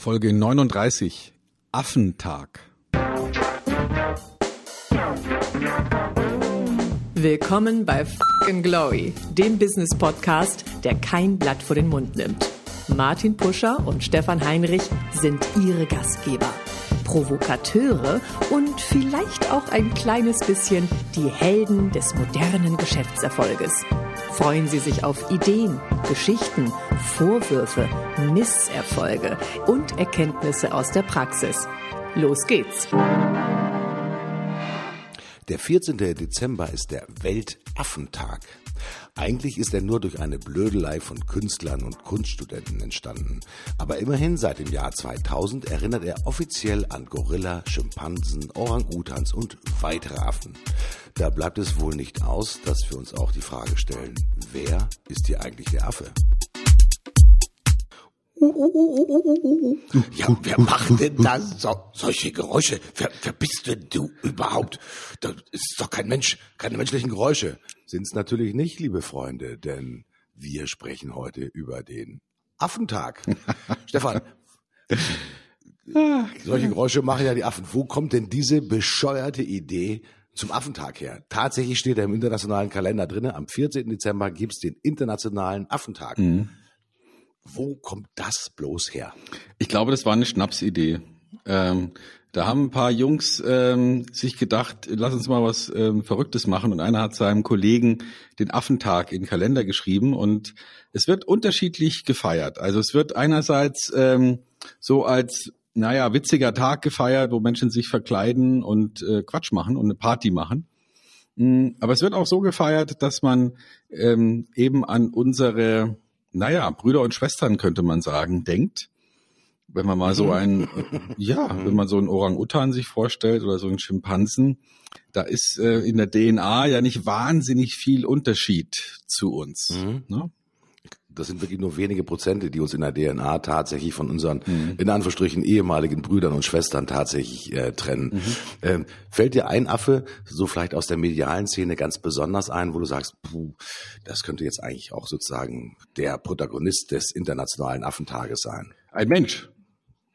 Folge 39 Affentag. Willkommen bei Fucking Glory, dem Business Podcast, der kein Blatt vor den Mund nimmt. Martin Puscher und Stefan Heinrich sind ihre Gastgeber. Provokateure und vielleicht auch ein kleines bisschen die Helden des modernen Geschäftserfolges. Freuen Sie sich auf Ideen, Geschichten, Vorwürfe, Misserfolge und Erkenntnisse aus der Praxis. Los geht's! Der 14. Dezember ist der Weltaffentag. Eigentlich ist er nur durch eine Blödelei von Künstlern und Kunststudenten entstanden. Aber immerhin seit dem Jahr 2000 erinnert er offiziell an Gorilla, Schimpansen, Orang-Utans und weitere Affen. Da bleibt es wohl nicht aus, dass wir uns auch die Frage stellen, wer ist hier eigentlich der Affe? Ja, wer macht denn da so, solche Geräusche? Wer, wer bist denn du überhaupt? Das ist doch kein Mensch, keine menschlichen Geräusche. Sind's natürlich nicht, liebe Freunde, denn wir sprechen heute über den Affentag. Stefan, solche Geräusche machen ja die Affen. Wo kommt denn diese bescheuerte Idee zum Affentag her? Tatsächlich steht er im internationalen Kalender drinne. Am 14. Dezember gibt's den internationalen Affentag. Wo kommt das bloß her? Ich glaube, das war eine Schnapsidee. Ähm, da haben ein paar Jungs ähm, sich gedacht, lass uns mal was ähm, Verrücktes machen. Und einer hat seinem Kollegen den Affentag in den Kalender geschrieben. Und es wird unterschiedlich gefeiert. Also es wird einerseits ähm, so als, naja, witziger Tag gefeiert, wo Menschen sich verkleiden und äh, Quatsch machen und eine Party machen. Mm, Aber es wird auch so gefeiert, dass man ähm, eben an unsere, naja, Brüder und Schwestern, könnte man sagen, denkt wenn man mal so einen, ja, wenn man so einen Orang-Utan sich vorstellt oder so einen Schimpansen, da ist äh, in der DNA ja nicht wahnsinnig viel Unterschied zu uns. Ne? Das sind wirklich nur wenige Prozente, die uns in der DNA tatsächlich von unseren, in Anführungsstrichen, ehemaligen Brüdern und Schwestern tatsächlich äh, trennen. Ähm, fällt dir ein Affe, so vielleicht aus der medialen Szene ganz besonders ein, wo du sagst, puh, das könnte jetzt eigentlich auch sozusagen der Protagonist des Internationalen Affentages sein? Ein Mensch.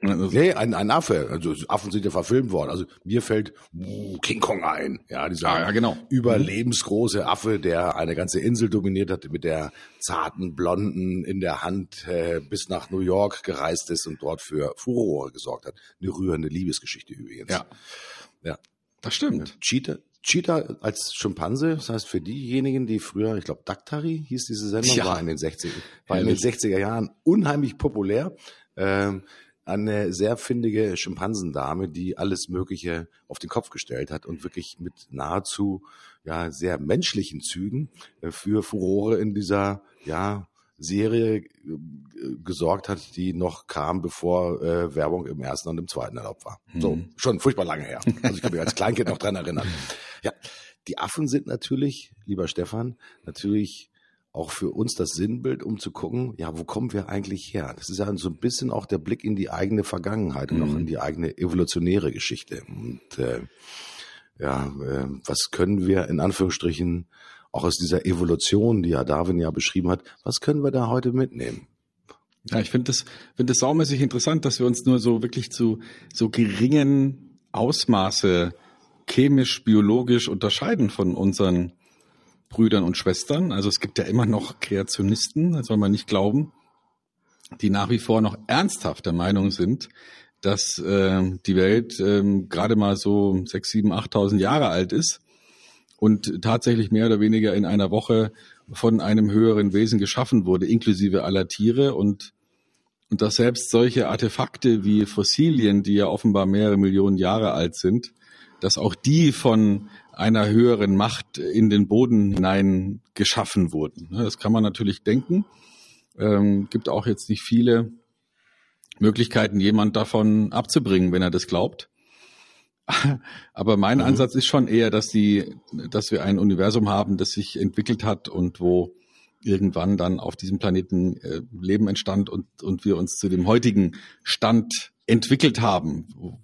Also, Nee, ein, ein Affe. Also Affen sind ja verfilmt worden. Also mir fällt uh, King Kong ein. Ja, dieser Ah, ja, genau. überlebensgroße Affe, der eine ganze Insel dominiert hat, mit der zarten Blonden in der Hand äh, bis nach New York gereist ist und dort für Furore gesorgt hat. Eine rührende Liebesgeschichte übrigens. Ja. ja. das stimmt. Cheetah, Cheetah als Schimpanse, das heißt für diejenigen, die früher, ich glaube, Daktari hieß diese Sendung, Ja. war in den 60 war in den 60er Jahren unheimlich populär. Ähm, eine sehr findige Schimpansendame, die alles Mögliche auf den Kopf gestellt hat und wirklich mit nahezu ja sehr menschlichen Zügen äh, für Furore in dieser ja Serie äh, gesorgt hat, die noch kam, bevor äh, Werbung im ersten und im zweiten erlaubt war. So, schon furchtbar lange her. Also ich kann mich als Kleinkind noch dran erinnern. Ja, die Affen sind natürlich, lieber Stefan, natürlich auch für uns das Sinnbild, um zu gucken, ja, wo kommen wir eigentlich her? Das ist ja so ein bisschen auch der Blick in die eigene Vergangenheit und auch in die eigene evolutionäre Geschichte. Und äh, ja, äh, was können wir in Anführungsstrichen auch aus dieser Evolution, die ja Darwin ja beschrieben hat, was können wir da heute mitnehmen? Ja, ich finde das, finde das saumäßig interessant, dass wir uns nur so wirklich zu so geringen Ausmaße chemisch, biologisch unterscheiden von unseren Brüdern und Schwestern. Also es gibt ja immer noch Kreationisten, das soll man nicht glauben, die nach wie vor noch ernsthaft der Meinung sind, dass äh, die Welt ähm, gerade mal so sechs, sieben, achttausend Jahre alt ist und tatsächlich mehr oder weniger in einer Woche von einem höheren Wesen geschaffen wurde, inklusive aller Tiere und und dass selbst solche Artefakte wie Fossilien, die ja offenbar mehrere Millionen Jahre alt sind, dass auch die von einer höheren Macht in den Boden hinein geschaffen wurden. Ne, Das kann man natürlich denken. Ähm, gibt auch jetzt nicht viele Möglichkeiten, jemand davon abzubringen, wenn er das glaubt. Aber mein Ansatz ist schon eher, dass die, dass wir ein Universum haben, das sich entwickelt hat und wo irgendwann dann auf diesem Planeten äh, Leben entstand und, und wir uns zu dem heutigen Stand entwickelt haben, wo,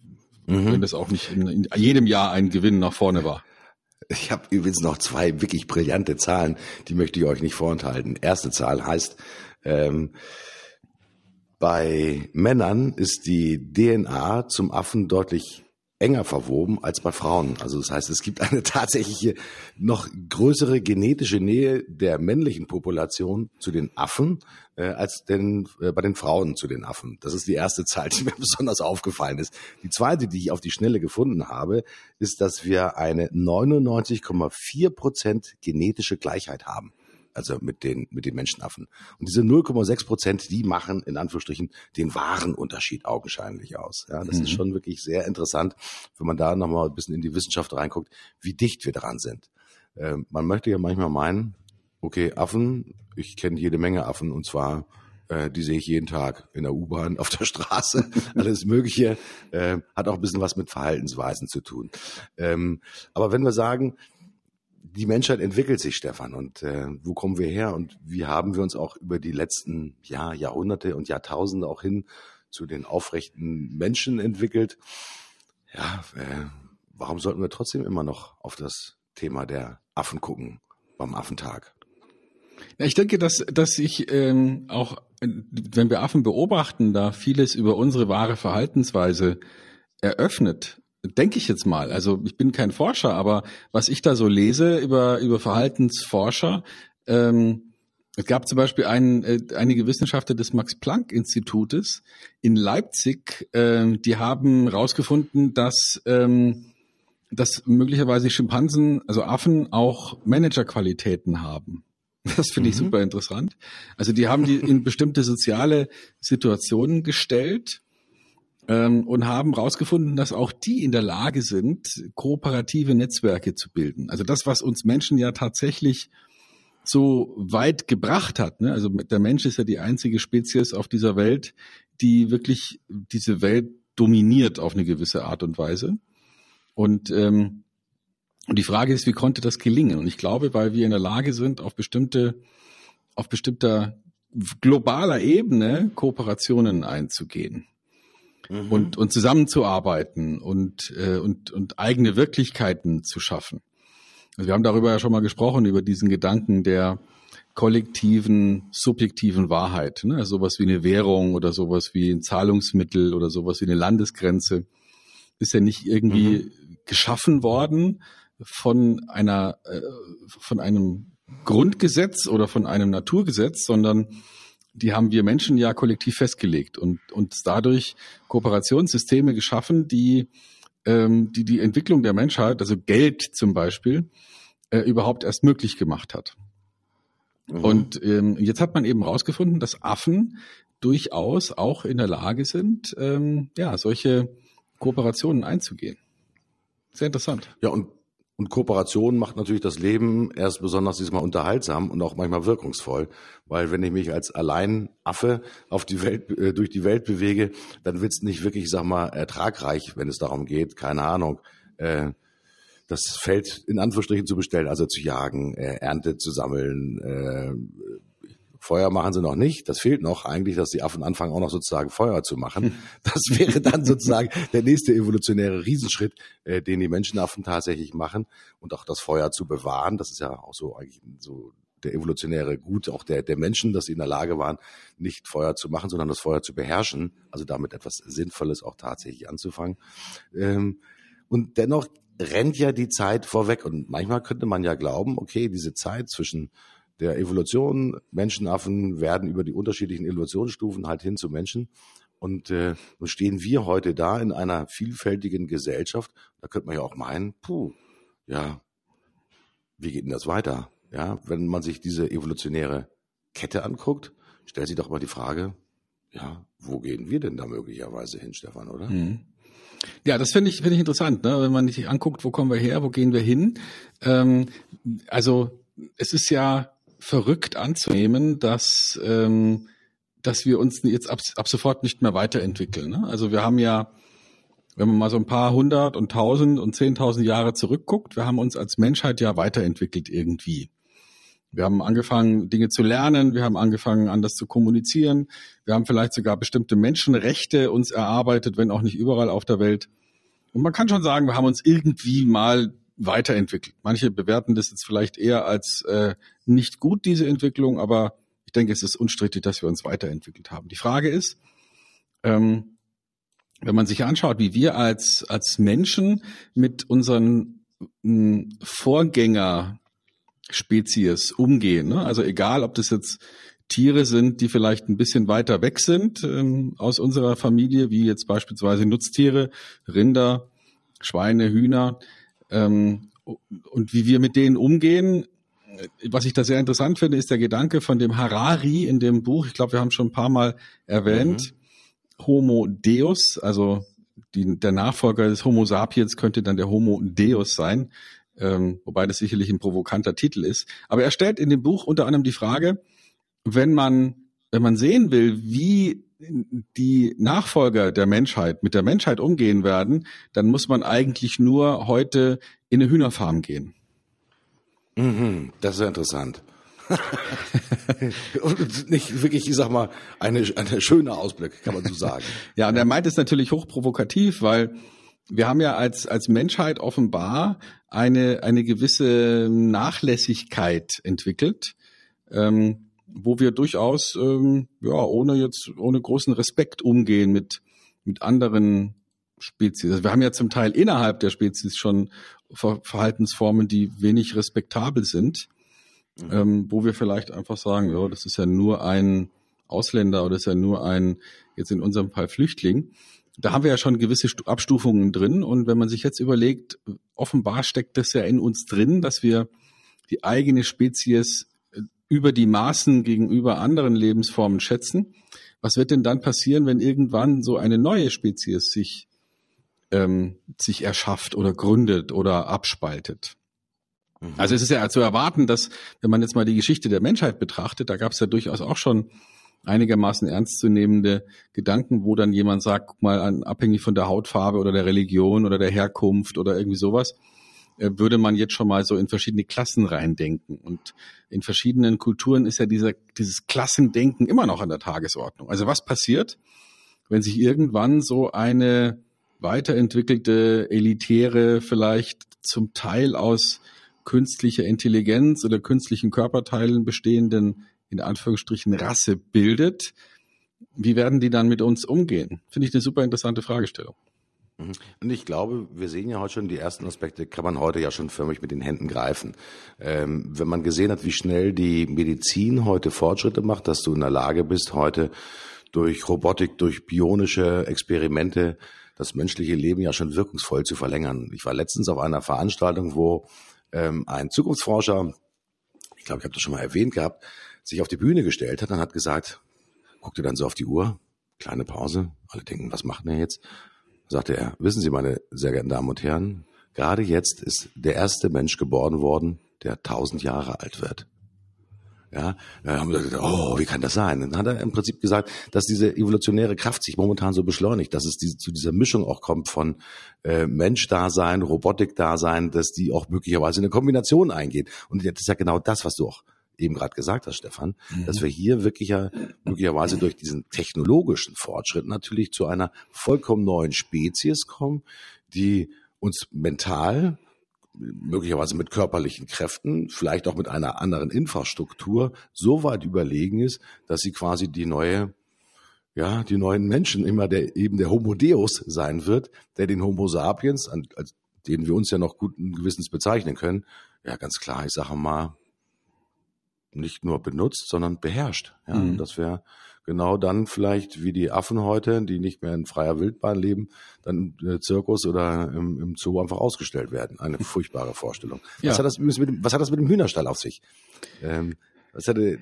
wenn das auch nicht in, in jedem Jahr ein Gewinn nach vorne war. Ich habe übrigens noch zwei wirklich brillante Zahlen, die möchte ich euch nicht vorenthalten. Erste Zahl heißt, ähm, Bei Männern ist die DNA zum Affen deutlich enger verwoben als bei Frauen. Also das heißt, es gibt eine tatsächliche noch größere genetische Nähe der männlichen Population zu den Affen äh, als den, äh, bei den Frauen zu den Affen. Das ist die erste Zahl, die mir besonders aufgefallen ist. Die zweite, die ich auf die Schnelle gefunden habe, ist, dass wir eine 99,4 Prozent genetische Gleichheit haben also mit den, mit den Menschenaffen. Und diese 0,6 Prozent, die machen in Anführungsstrichen den wahren Unterschied augenscheinlich aus. Ja, das mhm. ist schon wirklich sehr interessant, wenn man da nochmal ein bisschen in die Wissenschaft reinguckt, wie dicht wir dran sind. Äh, man möchte ja manchmal meinen, okay, Affen, ich kenne jede Menge Affen und zwar äh, die sehe ich jeden Tag in der U-Bahn, auf der Straße, alles Mögliche. Äh, hat auch ein bisschen was mit Verhaltensweisen zu tun. Ähm, aber wenn wir sagen, die Menschheit entwickelt sich, Stefan. Und äh, wo kommen wir her und wie haben wir uns auch über die letzten ja, Jahrhunderte und Jahrtausende auch hin zu den aufrechten Menschen entwickelt? Ja, äh, warum sollten wir trotzdem immer noch auf das Thema der Affen gucken beim Affentag? Ja, ich denke, dass, dass ich ähm, auch, wenn wir Affen beobachten, da vieles über unsere wahre Verhaltensweise eröffnet denke ich jetzt mal. Also ich bin kein Forscher, aber was ich da so lese über, über Verhaltensforscher, ähm, es gab zum Beispiel einen, äh, einige Wissenschaftler des Max-Planck-Institutes in Leipzig, äh, die haben herausgefunden, dass, ähm, dass möglicherweise Schimpansen, also Affen, auch Managerqualitäten haben. Das finde ich mhm. super interessant. Also die haben die in bestimmte soziale Situationen gestellt ähm, und haben herausgefunden, dass auch die in der Lage sind, kooperative Netzwerke zu bilden. Also das, was uns Menschen ja tatsächlich so weit gebracht hat. Ne? Also der Mensch ist ja die einzige Spezies auf dieser Welt, die wirklich diese Welt dominiert auf eine gewisse Art und Weise. Und, ähm, und die Frage ist, wie konnte das gelingen? Und ich glaube, weil wir in der Lage sind, auf bestimmte, auf bestimmter globaler Ebene Kooperationen einzugehen mhm. und, und zusammenzuarbeiten und, äh, und, und eigene Wirklichkeiten zu schaffen. Also wir haben darüber ja schon mal gesprochen, über diesen Gedanken der kollektiven, subjektiven Wahrheit. Ne? Also sowas wie eine Währung oder sowas wie ein Zahlungsmittel oder sowas wie eine Landesgrenze ist ja nicht irgendwie mhm. geschaffen worden von einer, äh, von einem Grundgesetz oder von einem Naturgesetz, sondern die haben wir Menschen ja kollektiv festgelegt und und dadurch Kooperationssysteme geschaffen, die ähm, die die Entwicklung der Menschheit, also Geld zum Beispiel, äh, überhaupt erst möglich gemacht hat. Mhm. Und ähm, jetzt hat man eben herausgefunden, dass Affen durchaus auch in der Lage sind, ähm, ja solche Kooperationen einzugehen. Sehr interessant. Ja und und Kooperation macht natürlich das Leben erst besonders diesmal unterhaltsam und auch manchmal wirkungsvoll, weil wenn ich mich als Alleinaffe auf die Welt äh, durch die Welt bewege, dann wird's nicht wirklich, sag mal, ertragreich, wenn es darum geht, keine Ahnung, äh, das Feld in Anführungsstrichen zu bestellen, also zu jagen, äh, Ernte zu sammeln, äh, Feuer machen sie noch nicht. Das fehlt noch eigentlich, dass die Affen anfangen, auch noch sozusagen Feuer zu machen. Das wäre dann sozusagen der nächste evolutionäre Riesenschritt, äh, den die Menschenaffen tatsächlich machen. Und auch das Feuer zu bewahren. Das ist ja auch so eigentlich so der evolutionäre Gut auch der, der Menschen, dass sie in der Lage waren, nicht Feuer zu machen, sondern das Feuer zu beherrschen. Also damit etwas Sinnvolles auch tatsächlich anzufangen. Ähm, und dennoch rennt ja die Zeit vorweg. Und manchmal könnte man ja glauben, okay, diese Zeit zwischen der Evolution. Menschenaffen werden über die unterschiedlichen Evolutionsstufen halt hin zu Menschen. Und äh, nun stehen wir heute da in einer vielfältigen Gesellschaft. Da könnte man ja auch meinen, puh, ja, wie geht denn das weiter? Ja, wenn man sich diese evolutionäre Kette anguckt, stellt sich doch mal die Frage, ja, wo gehen wir denn da möglicherweise hin, Stefan, oder? Mhm. Ja, das finde ich, finde ich interessant, ne? wenn man sich anguckt, wo kommen wir her, wo gehen wir hin. Ähm, also es ist ja verrückt anzunehmen, dass, ähm, dass wir uns jetzt ab, ab sofort nicht mehr weiterentwickeln. Ne? Also wir haben ja, wenn man mal so ein paar hundert und tausend und zehntausend Jahre zurückguckt, wir haben uns als Menschheit ja weiterentwickelt irgendwie. Wir haben angefangen, Dinge zu lernen, wir haben angefangen, anders zu kommunizieren, wir haben vielleicht sogar bestimmte Menschenrechte uns erarbeitet, wenn auch nicht überall auf der Welt. Und man kann schon sagen, wir haben uns irgendwie mal weiterentwickelt. Manche bewerten das jetzt vielleicht eher als äh, nicht gut, diese Entwicklung, aber ich denke, es ist unstrittig, dass wir uns weiterentwickelt haben. Die Frage ist, ähm, wenn man sich anschaut, wie wir als, als Menschen mit unseren m, Vorgängerspezies umgehen. Ne? Also egal, ob das jetzt Tiere sind, die vielleicht ein bisschen weiter weg sind ähm, aus unserer Familie, wie jetzt beispielsweise Nutztiere, Rinder, Schweine, Hühner, ähm, und wie wir mit denen umgehen. Was ich da sehr interessant finde, ist der Gedanke von dem Harari in dem Buch. Ich glaube, wir haben schon ein paar Mal erwähnt. Mhm. Homo Deus, also die, der Nachfolger des Homo sapiens könnte dann der Homo Deus sein, ähm, wobei das sicherlich ein provokanter Titel ist. Aber er stellt in dem Buch unter anderem die Frage, wenn man, wenn man sehen will, wie die Nachfolger der Menschheit mit der Menschheit umgehen werden, dann muss man eigentlich nur heute in eine Hühnerfarm gehen. Mhm, das ist ja interessant. und nicht wirklich, ich sag mal, eine, eine schöne Ausblick, kann man so sagen. ja, und er meint es natürlich hochprovokativ, weil wir haben ja als, als Menschheit offenbar eine, eine gewisse Nachlässigkeit entwickelt. Ähm, wo wir durchaus ähm, ja ohne jetzt ohne großen Respekt umgehen mit mit anderen Spezies. Also wir haben ja zum Teil innerhalb der Spezies schon Ver Verhaltensformen, die wenig respektabel sind, mhm. ähm, wo wir vielleicht einfach sagen, ja, das ist ja nur ein Ausländer oder ist ja nur ein jetzt in unserem Fall Flüchtling. Da haben wir ja schon gewisse Abstufungen drin und wenn man sich jetzt überlegt, offenbar steckt das ja in uns drin, dass wir die eigene Spezies über die Maßen gegenüber anderen Lebensformen schätzen. Was wird denn dann passieren, wenn irgendwann so eine neue Spezies sich, ähm, sich erschafft oder gründet oder abspaltet? Mhm. Also es ist ja zu erwarten, dass, wenn man jetzt mal die Geschichte der Menschheit betrachtet, da gab es ja durchaus auch schon einigermaßen ernstzunehmende Gedanken, wo dann jemand sagt, guck mal, an, abhängig von der Hautfarbe oder der Religion oder der Herkunft oder irgendwie sowas, würde man jetzt schon mal so in verschiedene Klassen reindenken. Und in verschiedenen Kulturen ist ja dieser, dieses Klassendenken immer noch an der Tagesordnung. Also was passiert, wenn sich irgendwann so eine weiterentwickelte, elitäre, vielleicht zum Teil aus künstlicher Intelligenz oder künstlichen Körperteilen bestehenden, in Anführungsstrichen, Rasse bildet, wie werden die dann mit uns umgehen? Finde ich eine super interessante Fragestellung. Mhm. Und ich glaube, wir sehen ja heute schon die ersten Aspekte, kann man heute ja schon förmlich mit den Händen greifen. Ähm, wenn man gesehen hat, wie schnell die Medizin heute Fortschritte macht, dass du in der Lage bist, heute durch Robotik, durch bionische Experimente das menschliche Leben ja schon wirkungsvoll zu verlängern. Ich war letztens auf einer Veranstaltung, wo ähm, ein Zukunftsforscher, ich glaube, ich habe das schon mal erwähnt gehabt, sich auf die Bühne gestellt hat und hat gesagt, guckte dann so auf die Uhr, kleine Pause, alle denken, was macht er jetzt? Sagte er, wissen Sie, meine sehr geehrten Damen und Herren, gerade jetzt ist der erste Mensch geboren worden, der tausend Jahre alt wird. Ja, da haben wir gesagt, oh, wie kann das sein? Dann hat er im Prinzip gesagt, dass diese evolutionäre Kraft sich momentan so beschleunigt, dass es diese, zu dieser Mischung auch kommt von äh, Mensch-Dasein, Robotik-Dasein, dass die auch möglicherweise in eine Kombination eingeht. Und das ist ja genau das, was du auch eben gerade gesagt hast, Stefan, mhm. dass wir hier wirklich ja möglicherweise durch diesen technologischen Fortschritt natürlich zu einer vollkommen neuen Spezies kommen, die uns mental möglicherweise mit körperlichen Kräften, vielleicht auch mit einer anderen Infrastruktur so weit überlegen ist, dass sie quasi die neue ja, die neuen Menschen immer der, eben der Homo Deus sein wird, der den Homo sapiens, als den wir uns ja noch guten Gewissens bezeichnen können, ja, ganz klar, ich sage mal, nicht nur benutzt, sondern beherrscht. Ja, mhm. das wäre genau dann vielleicht wie die Affen heute, die nicht mehr in freier Wildbahn leben, dann im Zirkus oder im, im Zoo einfach ausgestellt werden. Eine furchtbare Vorstellung. Ja. Was, hat das mit dem, was hat das mit dem Hühnerstall auf sich? Ähm, was hatte,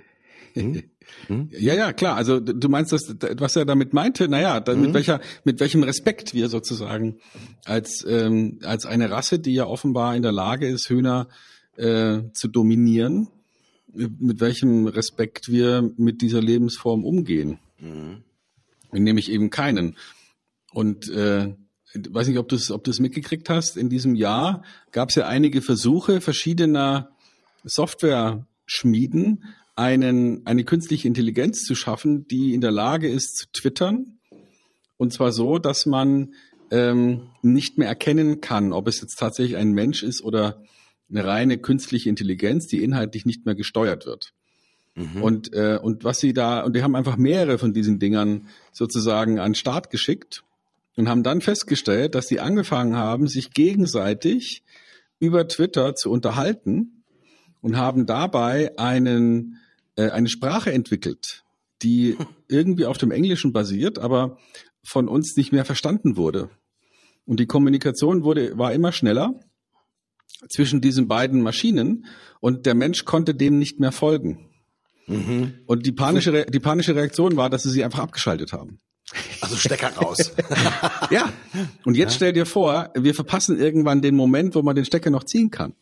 hm? Hm? Ja, ja, klar. Also du meinst, dass, was er damit meinte, naja, dann mit mhm. welcher, mit welchem Respekt wir sozusagen als ähm, als eine Rasse, die ja offenbar in der Lage ist, Hühner äh, zu dominieren, mit welchem Respekt wir mit dieser Lebensform umgehen. Mhm. Nämlich eben keinen. Und äh, weiß nicht, ob du es ob du's mitgekriegt hast. In diesem Jahr gab es ja einige Versuche verschiedener Software-Schmieden, einen, eine künstliche Intelligenz zu schaffen, die in der Lage ist zu twittern. Und zwar so, dass man ähm, nicht mehr erkennen kann, ob es jetzt tatsächlich ein Mensch ist oder eine reine künstliche Intelligenz, die inhaltlich nicht mehr gesteuert wird. Mhm. Und, äh, und was sie da, und die haben einfach mehrere von diesen Dingern sozusagen an den Start geschickt und haben dann festgestellt, dass sie angefangen haben, sich gegenseitig über Twitter zu unterhalten und haben dabei einen, äh, eine Sprache entwickelt, die irgendwie auf dem Englischen basiert, aber von uns nicht mehr verstanden wurde. Und die Kommunikation wurde, war immer schneller zwischen diesen beiden Maschinen und der Mensch konnte dem nicht mehr folgen. Mhm. Und die panische, Re die panische Reaktion war, dass sie sie einfach abgeschaltet haben. Also Stecker raus. ja. Und jetzt ja. stell dir vor, wir verpassen irgendwann den Moment, wo man den Stecker noch ziehen kann.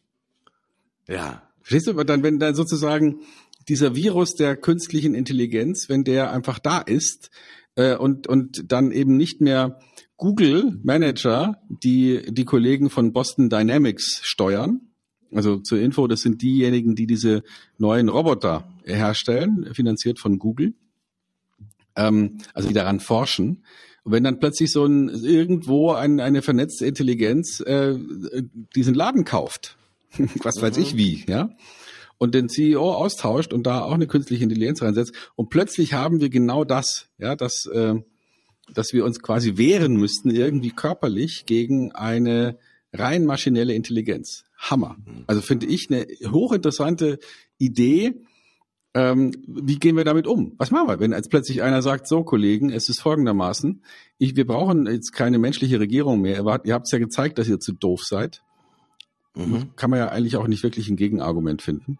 Ja. Verstehst du? Dann, wenn dann sozusagen dieser Virus der künstlichen Intelligenz, wenn der einfach da ist äh, und, und dann eben nicht mehr Google Manager, die die Kollegen von Boston Dynamics steuern, also zur Info, das sind diejenigen, die diese neuen Roboter herstellen, finanziert von Google, ähm, also die daran forschen. Und wenn dann plötzlich so ein irgendwo ein, eine vernetzte Intelligenz äh, diesen Laden kauft, was weiß mhm. ich wie, ja, und den CEO austauscht und da auch eine künstliche Intelligenz reinsetzt und plötzlich haben wir genau das, ja, dass äh, dass wir uns quasi wehren müssten irgendwie körperlich gegen eine rein maschinelle Intelligenz. Hammer. Also finde ich eine hochinteressante Idee. Ähm, wie gehen wir damit um? Was machen wir, wenn als plötzlich einer sagt, so Kollegen, es ist folgendermaßen, ich, wir brauchen jetzt keine menschliche Regierung mehr. Ihr habt es ja gezeigt, dass ihr zu doof seid. Mhm. Kann man ja eigentlich auch nicht wirklich ein Gegenargument finden.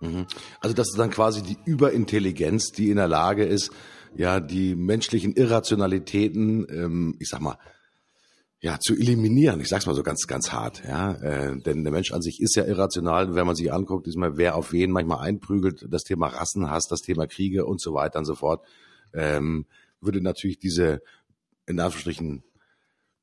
Mhm. Also das ist dann quasi die Überintelligenz, die in der Lage ist, ja, die menschlichen Irrationalitäten, ähm, ich sag mal, ja, zu eliminieren. Ich sag's mal so ganz, ganz hart, ja. Äh, denn der Mensch an sich ist ja irrational. Wenn man sich anguckt, ist mal, wer auf wen manchmal einprügelt, das Thema Rassenhass, das Thema Kriege und so weiter und so fort, ähm, würde natürlich diese, in Anführungsstrichen,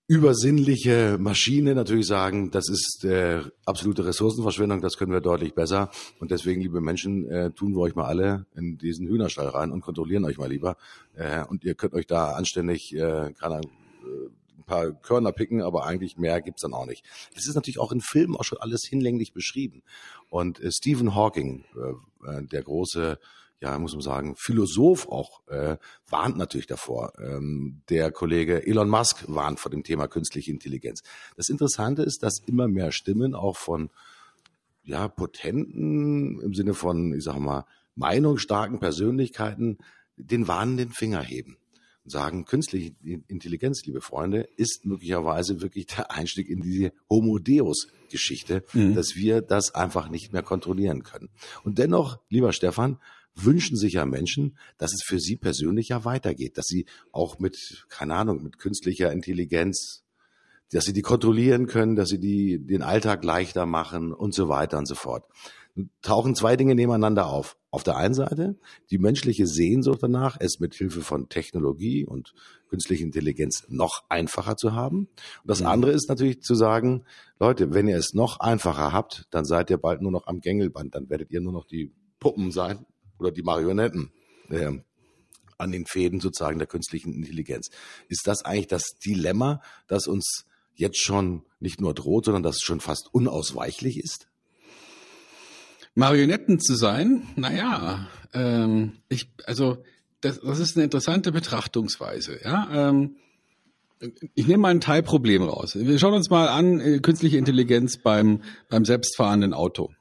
übersinnliche Maschine natürlich sagen, das ist äh, absolute Ressourcenverschwendung, das können wir deutlich besser. Und deswegen, liebe Menschen, äh, tun wir euch mal alle in diesen Hühnerstall rein und kontrollieren euch mal lieber. Äh, und ihr könnt euch da anständig, äh, keine Ahnung, äh, ein paar Körner picken, aber eigentlich mehr gibt's dann auch nicht. Das ist natürlich auch in Filmen auch schon alles hinlänglich beschrieben. Und äh, Stephen Hawking, äh, äh, der große ja, muss man sagen, Philosoph auch, äh, warnt natürlich davor. Ähm, der Kollege Elon Musk warnt vor dem Thema künstliche Intelligenz. Das Interessante ist, dass immer mehr Stimmen auch von ja, potenten, im Sinne von, ich sag mal, meinungsstarken Persönlichkeiten den warnenden Finger heben und sagen, künstliche Intelligenz, liebe Freunde, ist möglicherweise wirklich der Einstieg in diese Homo Deus Geschichte, mhm. dass wir das einfach nicht mehr kontrollieren können. Und dennoch, lieber Stefan, wünschen sich ja Menschen, dass es für sie persönlich ja weitergeht, dass sie auch mit, keine Ahnung, mit künstlicher Intelligenz, dass sie die kontrollieren können, dass sie die, den Alltag leichter machen und so weiter und so fort. Tauchen zwei Dinge nebeneinander auf. Auf der einen Seite die menschliche Sehnsucht danach, es mit Hilfe von Technologie und künstlicher Intelligenz noch einfacher zu haben. Und das mhm. andere ist natürlich zu sagen, Leute, wenn ihr es noch einfacher habt, dann seid ihr bald nur noch am Gängelband, dann werdet ihr nur noch die Puppen sein, oder die Marionetten äh, an den Fäden sozusagen der künstlichen Intelligenz. Ist das eigentlich das Dilemma, das uns jetzt schon nicht nur droht, sondern das schon fast unausweichlich ist? Marionetten zu sein, naja, ähm, ich, also das, das ist eine interessante Betrachtungsweise. Ja, ähm, ich nehme mal ein Teilproblem raus. Wir schauen uns mal an äh, künstliche Intelligenz beim beim selbstfahrenden Auto.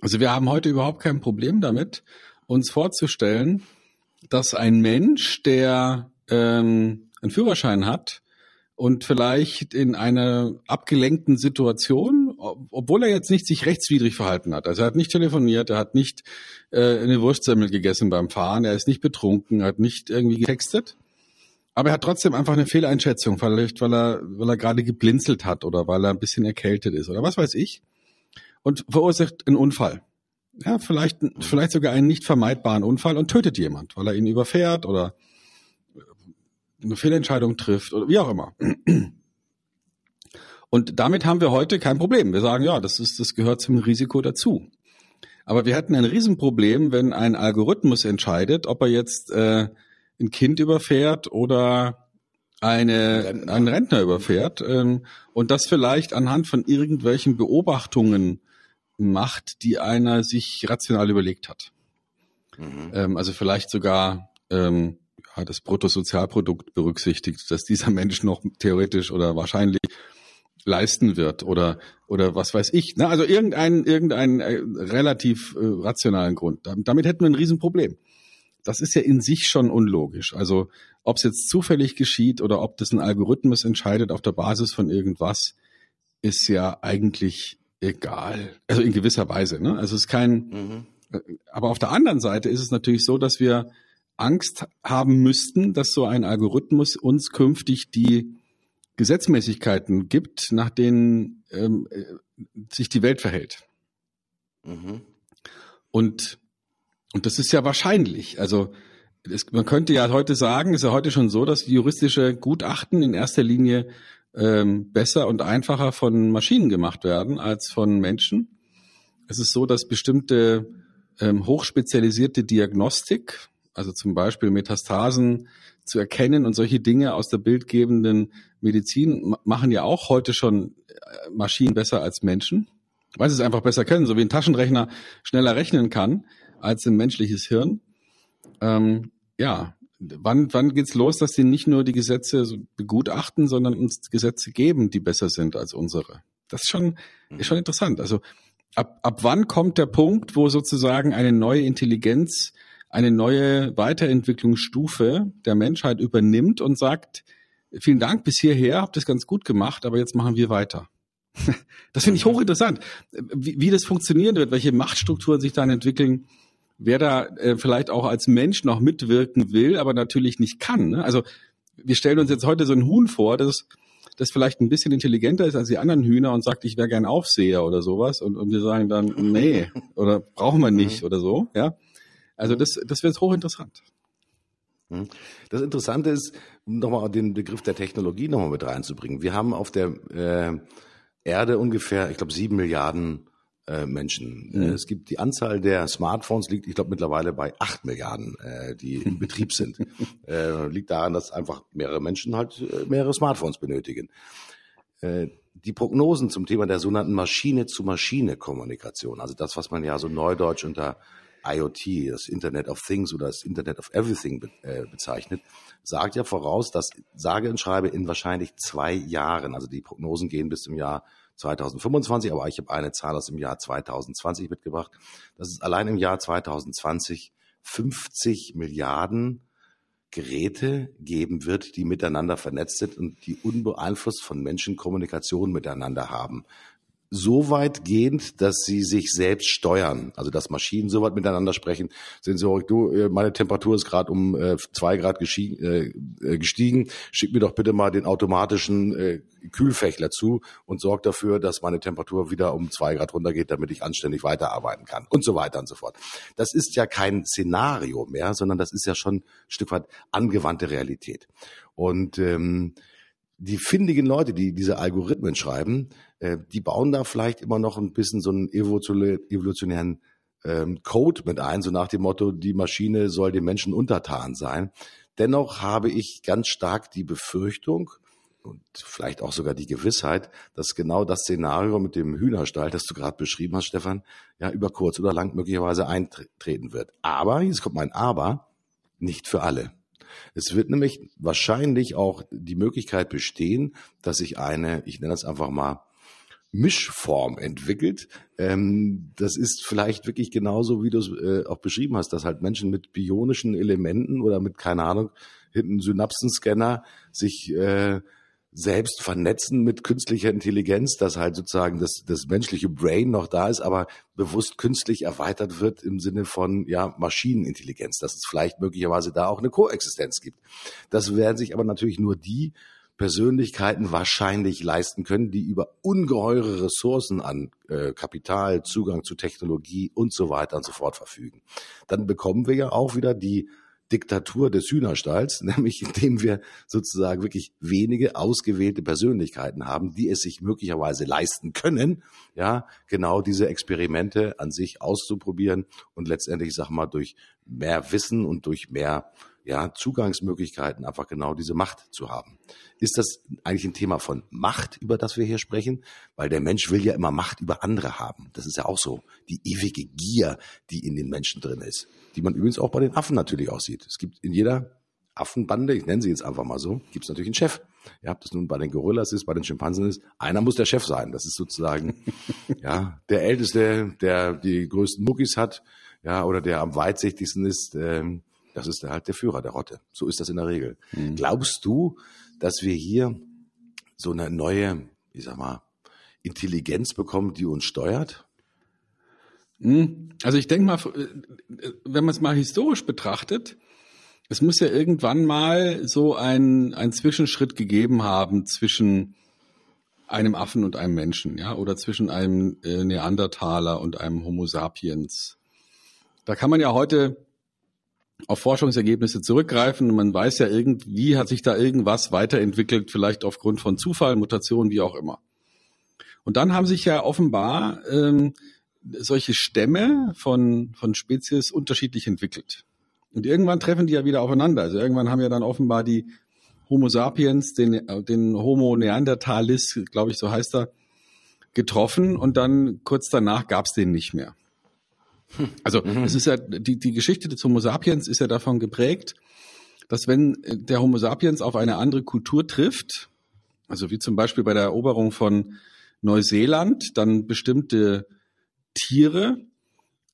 Also wir haben heute überhaupt kein Problem damit, uns vorzustellen, dass ein Mensch, der ähm, einen Führerschein hat und vielleicht in einer abgelenkten Situation, obwohl er jetzt nicht sich rechtswidrig verhalten hat, also er hat nicht telefoniert, er hat nicht äh, eine Wurstsemmel gegessen beim Fahren, er ist nicht betrunken, er hat nicht irgendwie getextet, aber er hat trotzdem einfach eine Fehleinschätzung, vielleicht weil er, weil er gerade geblinzelt hat oder weil er ein bisschen erkältet ist oder was weiß ich und verursacht einen Unfall. Ja, vielleicht, vielleicht sogar einen nicht vermeidbaren Unfall und tötet jemand, weil er ihn überfährt oder eine Fehlentscheidung trifft oder wie auch immer. Und damit haben wir heute kein Problem. Wir sagen, ja, das ist, das gehört zum Risiko dazu. Aber wir hätten ein Riesenproblem, wenn ein Algorithmus entscheidet, ob er jetzt äh, ein Kind überfährt oder eine, Rentner. einen Rentner überfährt ähm, und das vielleicht anhand von irgendwelchen Beobachtungen macht, die einer sich rational überlegt hat. Mhm. Ähm, also vielleicht sogar ähm, ja, das Bruttosozialprodukt berücksichtigt, dass dieser Mensch noch theoretisch oder wahrscheinlich leisten wird oder oder was weiß ich. Ne? Also irgendeinen irgendeinen äh, relativ äh, rationalen Grund. Damit hätten wir ein Riesenproblem. Das ist ja in sich schon unlogisch. Also ob es jetzt zufällig geschieht oder ob das ein Algorithmus entscheidet auf der Basis von irgendwas, ist ja eigentlich egal. Also in gewisser Weise. Ne? Also es ist kein. Mhm. Aber auf der anderen Seite ist es natürlich so, dass wir Angst haben müssten, dass so ein Algorithmus uns künftig die Gesetzmäßigkeiten gibt, nach denen ähm, äh, sich die Welt verhält. Mhm. Und, und das ist ja wahrscheinlich. Also es, man könnte ja heute sagen, ist ja heute schon so, dass juristische Gutachten in erster Linie ähm, besser und einfacher von Maschinen gemacht werden als von Menschen. Es ist so, dass bestimmte ähm, hochspezialisierte Diagnostik, also zum Beispiel Metastasen zu erkennen und solche Dinge aus der bildgebenden Medizin machen ja auch heute schon äh, Maschinen besser als Menschen, weil sie es einfach besser können, so wie ein Taschenrechner schneller rechnen kann als ein menschliches Hirn. Ähm, ja, wann, wann geht's los, dass sie nicht nur die Gesetze begutachten, sondern uns Gesetze geben, die besser sind als unsere? Das ist schon, ist schon interessant. Also ab, ab wann kommt der Punkt, wo sozusagen eine neue Intelligenz eine neue Weiterentwicklungsstufe der Menschheit übernimmt und sagt, vielen Dank bis hierher, habt es ganz gut gemacht, aber jetzt machen wir weiter. Das finde ich mhm. hochinteressant, wie, wie das funktionieren wird, welche Machtstrukturen sich dann entwickeln, wer da äh, vielleicht auch als Mensch noch mitwirken will, aber natürlich nicht kann. Ne? Also wir stellen uns jetzt heute so ein Huhn vor, das, das vielleicht ein bisschen intelligenter ist als die anderen Hühner und sagt, ich wäre gern Aufseher oder sowas und, und wir sagen dann, nee, oder brauchen wir nicht mhm. oder so, ja. Also das, das wird hochinteressant. Hm. Das Interessante ist, um nochmal den Begriff der Technologie nochmal mit reinzubringen. Wir haben auf der äh, Erde ungefähr, ich glaube, sieben Milliarden äh, Menschen. Mhm. Es gibt die Anzahl der Smartphones liegt, ich glaube, mittlerweile bei acht Milliarden, äh, die in Betrieb sind. äh, liegt daran, dass einfach mehrere Menschen halt äh, mehrere Smartphones benötigen. Äh, die Prognosen zum Thema der sogenannten Maschine-zu-Maschine-Kommunikation, also das, was man ja so neudeutsch unter IoT, das Internet of Things oder das Internet of Everything be äh, bezeichnet, sagt ja voraus, dass sage und schreibe in wahrscheinlich zwei Jahren, also die Prognosen gehen bis zum Jahr 2025, aber ich habe eine Zahl aus dem Jahr 2020 mitgebracht, dass es allein im Jahr 2020 50 Milliarden Geräte geben wird, die miteinander vernetzt sind und die unbeeinflusst von Menschen Kommunikation miteinander haben so weit gehend, dass sie sich selbst steuern. Also dass Maschinen so weit miteinander sprechen. Sensorik, du, äh, meine Temperatur ist gerade um äh, zwei Grad gestiegen, äh, äh, gestiegen. Schick mir doch bitte mal den automatischen äh, Kühlfächler zu und sorg dafür, dass meine Temperatur wieder um zwei Grad runtergeht, damit ich anständig weiterarbeiten kann und so weiter und so fort. Das ist ja kein Szenario mehr, sondern das ist ja schon ein Stück weit angewandte Realität. Und ähm, die findigen Leute, die diese Algorithmen schreiben, äh, die bauen da vielleicht immer noch ein bisschen so einen evolutionären ähm, Code mit ein, so nach dem Motto, die Maschine soll dem Menschen untertan sein. Dennoch habe ich ganz stark die Befürchtung und vielleicht auch sogar die Gewissheit, dass genau das Szenario mit dem Hühnerstall, das du gerade beschrieben hast, Stefan, ja über kurz oder lang möglicherweise eintreten wird. Aber, jetzt kommt mein Aber, nicht für alle. Es wird nämlich wahrscheinlich auch die Möglichkeit bestehen, dass sich eine, ich nenne das einfach mal, Mischform entwickelt. Ähm, das ist vielleicht wirklich genauso, wie du es äh, auch beschrieben hast, dass halt Menschen mit bionischen Elementen oder mit, keine Ahnung, hinten Synapsenscanner sich äh, selbst vernetzen mit künstlicher Intelligenz, dass halt sozusagen das, das menschliche Brain noch da ist, aber bewusst künstlich erweitert wird im Sinne von ja Maschinenintelligenz, dass es vielleicht möglicherweise da auch eine Koexistenz gibt. Das werden sich aber natürlich nur die Persönlichkeiten wahrscheinlich leisten können, die über ungeheure Ressourcen an äh, Kapital, Zugang zu Technologie und so weiter und so fort verfügen. Dann bekommen wir ja auch wieder die Diktatur des Hühnerstalls, nämlich indem wir sozusagen wirklich wenige ausgewählte Persönlichkeiten haben, die es sich möglicherweise leisten können, ja, genau diese Experimente an sich auszuprobieren und letztendlich, sag mal, durch mehr Wissen und durch mehr ja, Zugangsmöglichkeiten, einfach genau diese Macht zu haben. Ist das eigentlich ein Thema von Macht, über das wir hier sprechen? Weil der Mensch will ja immer Macht über andere haben. Das ist ja auch so. Die ewige Gier, die in den Menschen drin ist. Die man übrigens auch bei den Affen natürlich auch sieht. Es gibt in jeder Affenbande, ich nenne sie jetzt einfach mal so, gibt es natürlich einen Chef. Ja, ob das nun bei den Gorillas ist, bei den Schimpansen ist, einer muss der Chef sein. Das ist sozusagen ja der Älteste, der die größten Muckis hat, ja, oder der am weitsichtigsten ist. Ähm, das ist halt der Führer der Rotte. So ist das in der Regel. Mhm. Glaubst du, dass wir hier so eine neue, ich sag mal, Intelligenz bekommen, die uns steuert? Hm. Also ich denke mal, wenn man es mal historisch betrachtet, es muss ja irgendwann mal so ein, ein Zwischenschritt gegeben haben zwischen einem Affen und einem Menschen, ja, oder zwischen einem äh, Neandertaler und einem Homo sapiens. Da kann man ja heute auf Forschungsergebnisse zurückgreifen. Man weiß ja irgendwie, hat sich da irgendwas weiterentwickelt, vielleicht aufgrund von Zufall, Mutationen, wie auch immer. Und dann haben sich ja offenbar ähm, solche Stämme von, von Spezies unterschiedlich entwickelt. Und irgendwann treffen die ja wieder aufeinander. Also irgendwann haben ja dann offenbar die Homo sapiens, den, den Homo neanderthalis, glaube ich, so heißt er, getroffen und dann kurz danach gab es den nicht mehr. Also mhm. es ist ja die, die Geschichte des Homo sapiens ist ja davon geprägt, dass wenn der Homo sapiens auf eine andere Kultur trifft, also wie zum Beispiel bei der Eroberung von Neuseeland, dann bestimmte Tiere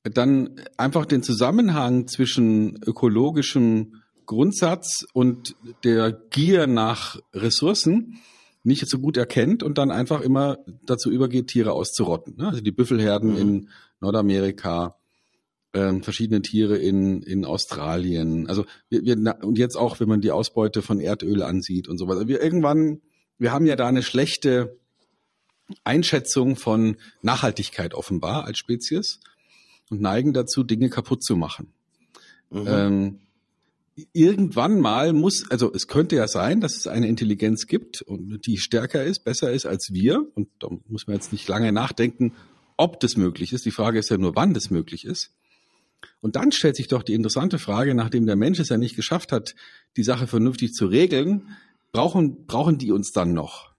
dann einfach den Zusammenhang zwischen ökologischem Grundsatz und der Gier nach Ressourcen nicht so gut erkennt und dann einfach immer dazu übergeht, Tiere auszurotten. Ne? Also die Büffelherden mhm. in Nordamerika, äh, verschiedene Tiere in, in Australien. Also wir, wir, und jetzt auch, wenn man die Ausbeute von Erdöl ansieht und so weiter. Wir irgendwann, wir haben ja da eine schlechte Einschätzung von Nachhaltigkeit offenbar als Spezies und neigen dazu, Dinge kaputt zu machen. Mhm. Ähm, irgendwann mal muss, also es könnte ja sein, dass es eine Intelligenz gibt und die stärker ist, besser ist als wir. Und da muss man jetzt nicht lange nachdenken, ob das möglich ist. Die Frage ist ja nur, wann das möglich ist. Und dann stellt sich doch die interessante Frage, nachdem der Mensch es ja nicht geschafft hat, die Sache vernünftig zu regeln, brauchen, brauchen die uns dann noch?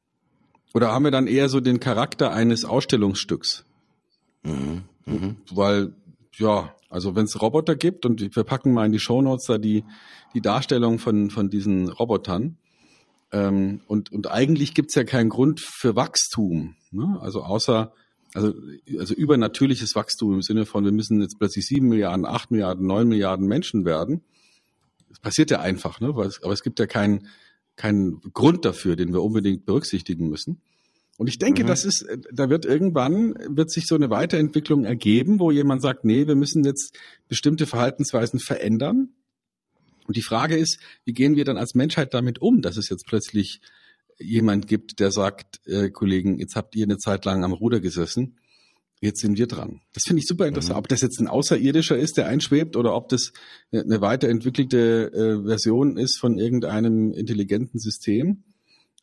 Oder haben wir dann eher so den Charakter eines Ausstellungsstücks? Mhm. Mhm. Weil ja, also wenn es Roboter gibt und wir packen mal in die Shownotes da die, die Darstellung von, von diesen Robotern. Ähm, und, und eigentlich gibt's ja keinen Grund für Wachstum. Ne? Also außer, also, also übernatürliches Wachstum im Sinne von, wir müssen jetzt plötzlich sieben Milliarden, acht Milliarden, neun Milliarden Menschen werden. Das passiert ja einfach, ne? aber es gibt ja keinen keinen Grund dafür, den wir unbedingt berücksichtigen müssen. Und ich denke, mhm. das ist, da wird irgendwann, wird sich so eine Weiterentwicklung ergeben, wo jemand sagt, nee, wir müssen jetzt bestimmte Verhaltensweisen verändern. Und die Frage ist, wie gehen wir dann als Menschheit damit um, dass es jetzt plötzlich jemand gibt, der sagt, äh, Kollegen, jetzt habt ihr eine Zeit lang am Ruder gesessen, jetzt sind wir dran. Das finde ich super interessant. Mhm. Ob das jetzt ein Außerirdischer ist, der einschwebt, oder ob das eine weiterentwickelte äh, Version ist von irgendeinem intelligenten System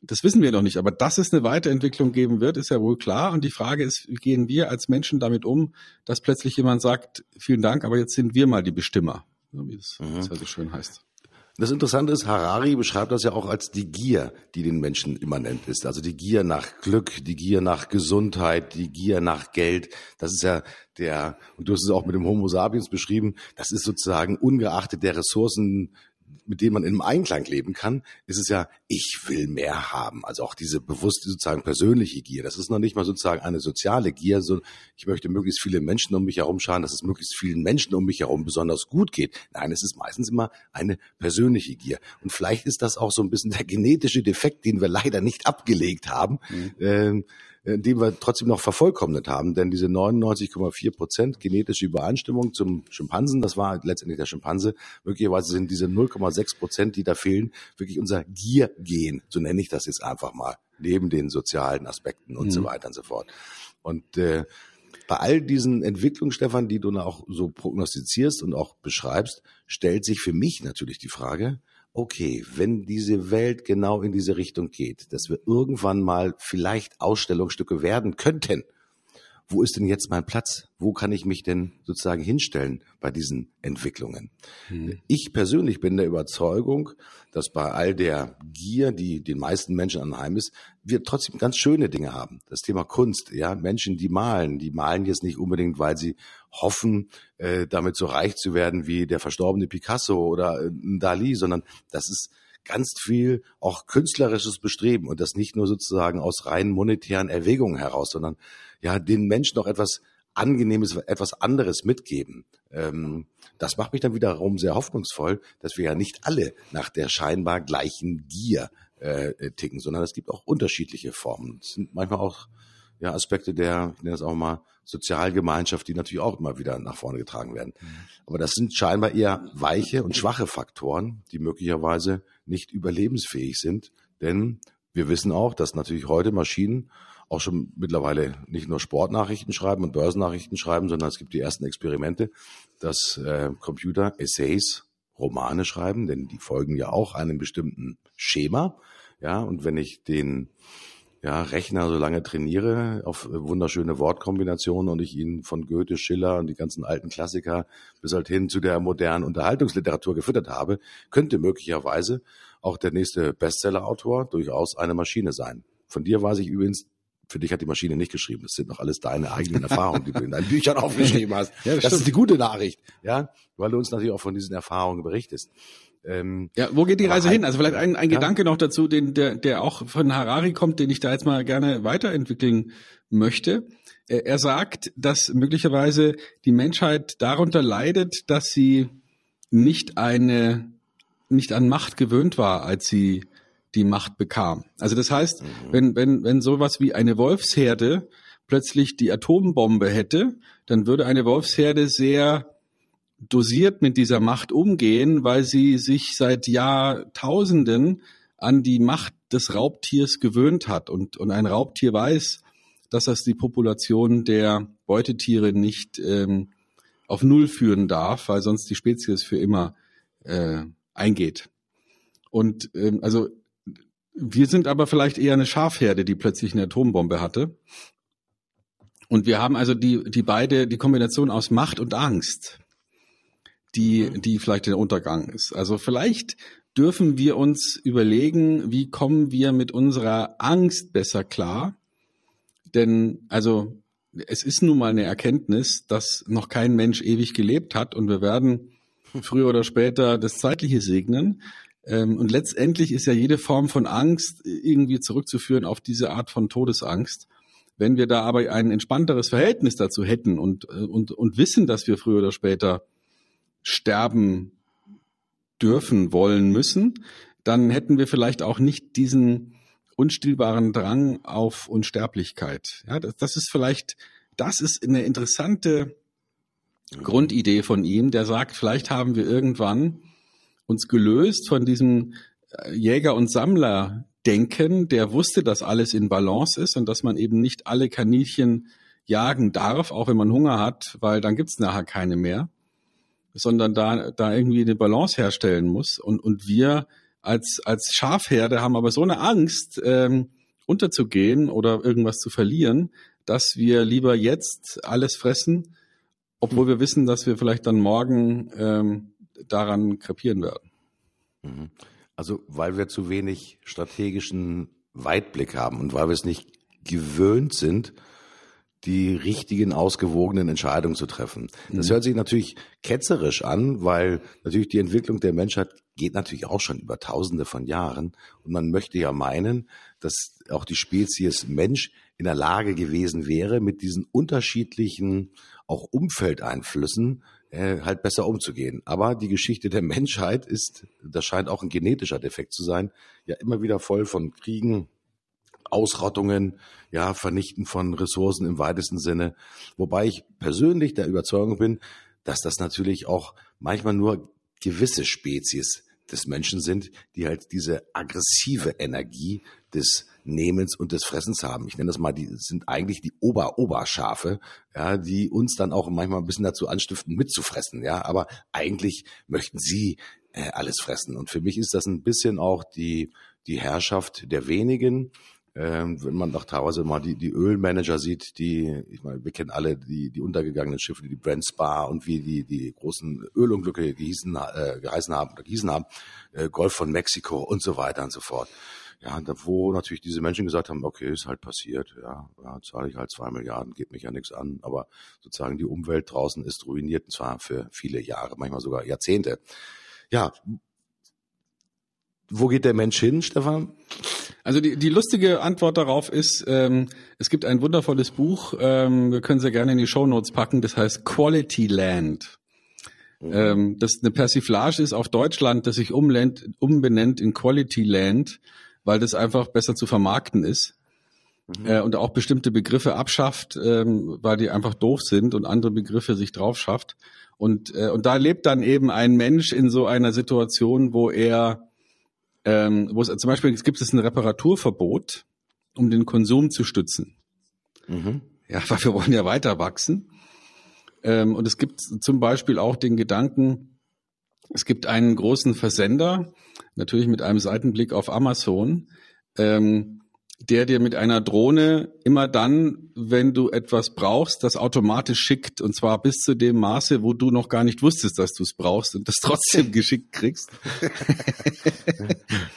das wissen wir noch nicht, aber dass es eine Weiterentwicklung geben wird, ist ja wohl klar. Und die Frage ist, wie gehen wir als Menschen damit um, dass plötzlich jemand sagt, vielen Dank, aber jetzt sind wir mal die Bestimmer, wie das, mhm. so schön heißt. Das Interessante ist, Harari beschreibt das ja auch als die Gier, die den Menschen immanent ist. Also die Gier nach Glück, die Gier nach Gesundheit, die Gier nach Geld. Das ist ja der, und du hast es auch mit dem Homo sapiens beschrieben, das ist sozusagen ungeachtet der Ressourcen, mit denen man in einem Einklang leben kann, ist es ja, ich will mehr haben. Also auch diese bewusste sozusagen persönliche Gier. Das ist noch nicht mal sozusagen eine soziale Gier, sondern ich möchte möglichst viele Menschen um mich herum schauen, dass es möglichst vielen Menschen um mich herum besonders gut geht. Nein, es ist meistens immer eine persönliche Gier. Und vielleicht ist das auch so ein bisschen der genetische Defekt, den wir leider nicht abgelegt haben. Mhm. Ähm, äh, die wir trotzdem noch vervollkommnet haben. Denn diese 99,4 Prozent genetische Übereinstimmung zum Schimpansen, das war letztendlich der Schimpanse, möglicherweise sind diese 0,6 Prozent, die da fehlen, wirklich unser Giergen, so nenne ich das jetzt einfach mal, neben den sozialen Aspekten und mhm. so weiter und so fort. Und äh, bei all diesen Entwicklungen, Stefan, die du auch so prognostizierst und auch beschreibst, stellt sich für mich natürlich die Frage, okay, wenn diese Welt genau in diese Richtung geht, dass wir irgendwann mal vielleicht Ausstellungsstücke werden könnten wo ist denn jetzt mein Platz? Wo kann ich mich denn sozusagen hinstellen bei diesen Entwicklungen? Hm. Ich persönlich bin der Überzeugung, dass bei all der Gier, die den meisten Menschen anheim ist, wir trotzdem ganz schöne Dinge haben. Das Thema Kunst, ja, Menschen, die malen, die malen jetzt nicht unbedingt, weil sie hoffen, äh, damit so reich zu werden wie der verstorbene Picasso oder äh, Dali, sondern das ist ganz viel auch künstlerisches Bestreben und das nicht nur sozusagen aus rein monetären Erwägungen heraus, sondern ja, den Menschen noch etwas Angenehmes, etwas anderes mitgeben. Ähm, das macht mich dann wiederum sehr hoffnungsvoll, dass wir ja nicht alle nach der scheinbar gleichen Gier äh, ticken, sondern es gibt auch unterschiedliche Formen. Es sind manchmal auch ja, Aspekte der, ich nenne das auch mal, Sozialgemeinschaft, die natürlich auch immer wieder nach vorne getragen werden. Mhm. Aber das sind scheinbar eher weiche und schwache Faktoren, die möglicherweise nicht überlebensfähig sind. Denn wir wissen auch, dass natürlich heute Maschinen auch schon mittlerweile nicht nur Sportnachrichten schreiben und Börsennachrichten schreiben, sondern es gibt die ersten Experimente, dass äh, Computer Essays, Romane schreiben, denn die folgen ja auch einem bestimmten Schema. Ja, und wenn ich den ja, Rechner so lange trainiere auf wunderschöne Wortkombinationen und ich ihn von Goethe, Schiller und die ganzen alten Klassiker bis halt hin zu der modernen Unterhaltungsliteratur gefüttert habe, könnte möglicherweise auch der nächste Bestsellerautor durchaus eine Maschine sein. Von dir weiß ich übrigens, für dich hat die Maschine nicht geschrieben. Das sind noch alles deine eigenen Erfahrungen, die du in deinen Büchern aufgeschrieben hast. Ja, das, das ist die gute Nachricht, ja, weil du uns natürlich auch von diesen Erfahrungen berichtest. Ähm, ja, wo geht die Reise hin? Also vielleicht ein, ein ja. Gedanke noch dazu, den, der, der auch von Harari kommt, den ich da jetzt mal gerne weiterentwickeln möchte. Er sagt, dass möglicherweise die Menschheit darunter leidet, dass sie nicht eine, nicht an Macht gewöhnt war, als sie die Macht bekam. Also das heißt, mhm. wenn, wenn, wenn sowas wie eine Wolfsherde plötzlich die Atombombe hätte, dann würde eine Wolfsherde sehr dosiert mit dieser Macht umgehen, weil sie sich seit Jahrtausenden an die Macht des Raubtiers gewöhnt hat. Und, und ein Raubtier weiß, dass das die Population der Beutetiere nicht ähm, auf Null führen darf, weil sonst die Spezies für immer äh, eingeht. Und ähm, also wir sind aber vielleicht eher eine Schafherde, die plötzlich eine Atombombe hatte. Und wir haben also die, die beide, die Kombination aus Macht und Angst die, mhm. die vielleicht der Untergang ist. Also vielleicht dürfen wir uns überlegen, wie kommen wir mit unserer Angst besser klar? Denn, also, es ist nun mal eine Erkenntnis, dass noch kein Mensch ewig gelebt hat und wir werden früher oder später das Zeitliche segnen. Ähm, und letztendlich ist ja jede Form von Angst irgendwie zurückzuführen auf diese Art von Todesangst. Wenn wir da aber ein entspannteres Verhältnis dazu hätten und, äh, und, und wissen, dass wir früher oder später sterben dürfen, wollen, müssen, dann hätten wir vielleicht auch nicht diesen unstillbaren Drang auf Unsterblichkeit. Ja, das, das ist vielleicht, das ist eine interessante Grundidee von ihm, der sagt, vielleicht haben wir irgendwann uns gelöst von diesem äh, Jäger- und Sammler-Denken, der wusste, dass alles in Balance ist und dass man eben nicht alle Kaninchen jagen darf, auch wenn man Hunger hat, weil dann gibt's nachher keine mehr sondern da, da irgendwie eine Balance herstellen muss. Und, und wir als, als Schafherde haben aber so eine Angst, ähm, unterzugehen oder irgendwas zu verlieren, dass wir lieber jetzt alles fressen, obwohl wir wissen, dass wir vielleicht dann morgen ähm, daran krepieren werden. Mhm. Also weil wir zu wenig strategischen Weitblick haben und weil wir es nicht gewöhnt sind, die richtigen, ausgewogenen Entscheidungen zu treffen. Das mhm. hört sich natürlich ketzerisch an, weil natürlich die Entwicklung der Menschheit geht natürlich auch schon über Tausende von Jahren. Und man möchte ja meinen, dass auch die Spezies Mensch in der Lage gewesen wäre, mit diesen unterschiedlichen auch Umfeldeinflüssen äh, halt besser umzugehen. Aber die Geschichte der Menschheit ist, das scheint auch ein genetischer Defekt zu sein, ja immer wieder voll von Kriegen, Ausrottungen, ja, Vernichten von Ressourcen im weitesten Sinne. Wobei ich persönlich der Überzeugung bin, dass das natürlich auch manchmal nur gewisse Spezies des Menschen sind, die halt diese aggressive Energie des Nehmens und des Fressens haben. Ich nenne das mal, die sind eigentlich die Ober-Oberschafe, ja, die uns dann auch manchmal ein bisschen dazu anstiften, mitzufressen, ja. Aber eigentlich möchten sie äh, alles fressen. Und für mich ist das ein bisschen auch die, die Herrschaft der wenigen, ähm, wenn man doch teilweise mal die, die Ölmanager sieht, die, ich meine, wir kennen alle die, die untergegangenen Schiffe, die Brent Spa und wie die, die großen Ölunglücke gehießen, äh, geheißen haben oder gehießen haben, äh, Golf von Mexiko und so weiter und so fort. Ja, wo natürlich diese Menschen gesagt haben, okay, ist halt passiert, ja, ja zahle ich halt zwei Milliarden, geht mich ja nichts an, aber sozusagen die Umwelt draußen ist ruiniert, und zwar für viele Jahre, manchmal sogar Jahrzehnte. Ja, wo geht der Mensch hin, Stefan? Also die, die lustige Antwort darauf ist, ähm, es gibt ein wundervolles Buch, ähm, wir können sehr gerne in die Show Notes packen, das heißt Quality Land. Mhm. Ähm, das eine Persiflage ist auf Deutschland, das sich umlennt, umbenennt in Quality Land, weil das einfach besser zu vermarkten ist. Mhm. Äh, und auch bestimmte Begriffe abschafft, ähm, weil die einfach doof sind und andere Begriffe sich drauf schafft. Und, äh, und da lebt dann eben ein Mensch in so einer Situation, wo er ähm, wo es zum Beispiel es gibt es ein Reparaturverbot, um den Konsum zu stützen. Mhm. Ja, weil wir wollen ja weiter wachsen. Ähm, und es gibt zum Beispiel auch den Gedanken, es gibt einen großen Versender, natürlich mit einem Seitenblick auf Amazon, ähm, der dir mit einer Drohne immer dann, wenn du etwas brauchst, das automatisch schickt. Und zwar bis zu dem Maße, wo du noch gar nicht wusstest, dass du es brauchst und das trotzdem geschickt kriegst. Wir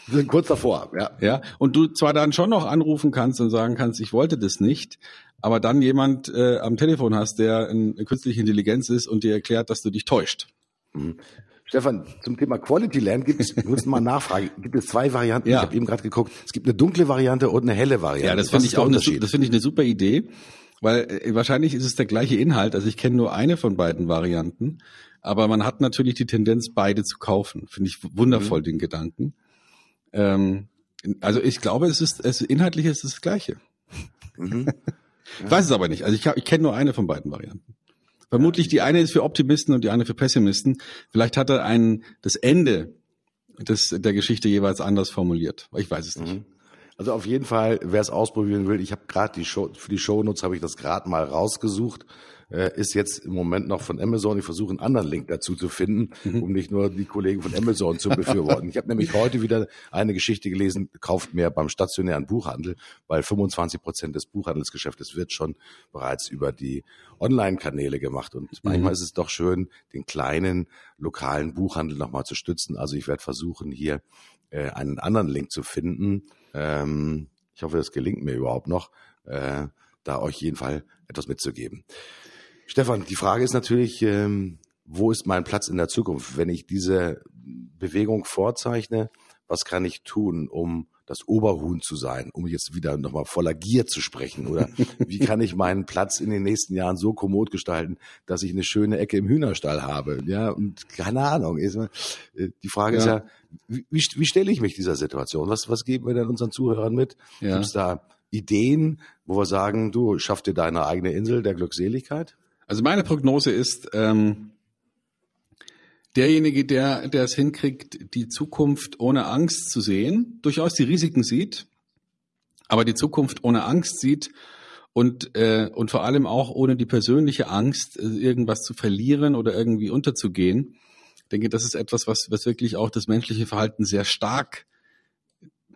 sind kurz davor, ja. Ja. Und du zwar dann schon noch anrufen kannst und sagen kannst, ich wollte das nicht, aber dann jemand äh, am Telefon hast, der eine künstliche Intelligenz ist und dir erklärt, dass du dich täuscht. Mhm. Stefan, zum Thema Quality Land gibt es, muss mal nachfragen, gibt es zwei Varianten. Ja. Ich habe eben gerade geguckt, es gibt eine dunkle Variante und eine helle Variante. Ja, das finde ich auch eine, das finde ich eine super Idee, weil äh, wahrscheinlich ist es der gleiche Inhalt. Also ich kenne nur eine von beiden Varianten, aber man hat natürlich die Tendenz, beide zu kaufen. Finde ich wundervoll, mhm. den Gedanken. Ähm, also ich glaube, es ist, es inhaltlich ist es das Gleiche. Mhm. Ich weiß es aber nicht. Also ich, ich kenne nur eine von beiden Varianten. Vermutlich die eine ist für Optimisten und die eine für Pessimisten. Vielleicht hat er ein, das Ende des, der Geschichte jeweils anders formuliert. Ich weiß es nicht. Mhm. Also auf jeden Fall, wer es ausprobieren will, ich habe gerade die Show, für die Shownotes habe ich das gerade mal rausgesucht äh, ist jetzt im Moment noch von Amazon. Ich versuche einen anderen Link dazu zu finden, mhm. um nicht nur die Kollegen von Amazon zu befürworten. Ich habe nämlich heute wieder eine Geschichte gelesen, kauft mehr beim stationären Buchhandel, weil 25 Prozent des Buchhandelsgeschäftes wird schon bereits über die Online-Kanäle gemacht. Und manchmal mhm. ist es doch schön, den kleinen lokalen Buchhandel nochmal zu stützen. Also ich werde versuchen, hier äh, einen anderen Link zu finden. Ähm, ich hoffe, das gelingt mir überhaupt noch, äh, da euch jeden Fall etwas mitzugeben. Stefan, die Frage ist natürlich, ähm, wo ist mein Platz in der Zukunft? Wenn ich diese Bewegung vorzeichne, was kann ich tun, um das Oberhuhn zu sein, um jetzt wieder nochmal voller Gier zu sprechen? Oder wie kann ich meinen Platz in den nächsten Jahren so kommod gestalten, dass ich eine schöne Ecke im Hühnerstall habe? Ja, und keine Ahnung. Äh, die Frage ja. ist ja, wie, wie stelle ich mich dieser Situation? Was, was geben wir denn unseren Zuhörern mit? Ja. Gibt es da Ideen, wo wir sagen, du schaff dir deine eigene Insel der Glückseligkeit? Also meine Prognose ist, ähm, derjenige, der, der es hinkriegt, die Zukunft ohne Angst zu sehen, durchaus die Risiken sieht, aber die Zukunft ohne Angst sieht und, äh, und vor allem auch ohne die persönliche Angst, äh, irgendwas zu verlieren oder irgendwie unterzugehen. Ich denke, das ist etwas, was, was wirklich auch das menschliche Verhalten sehr stark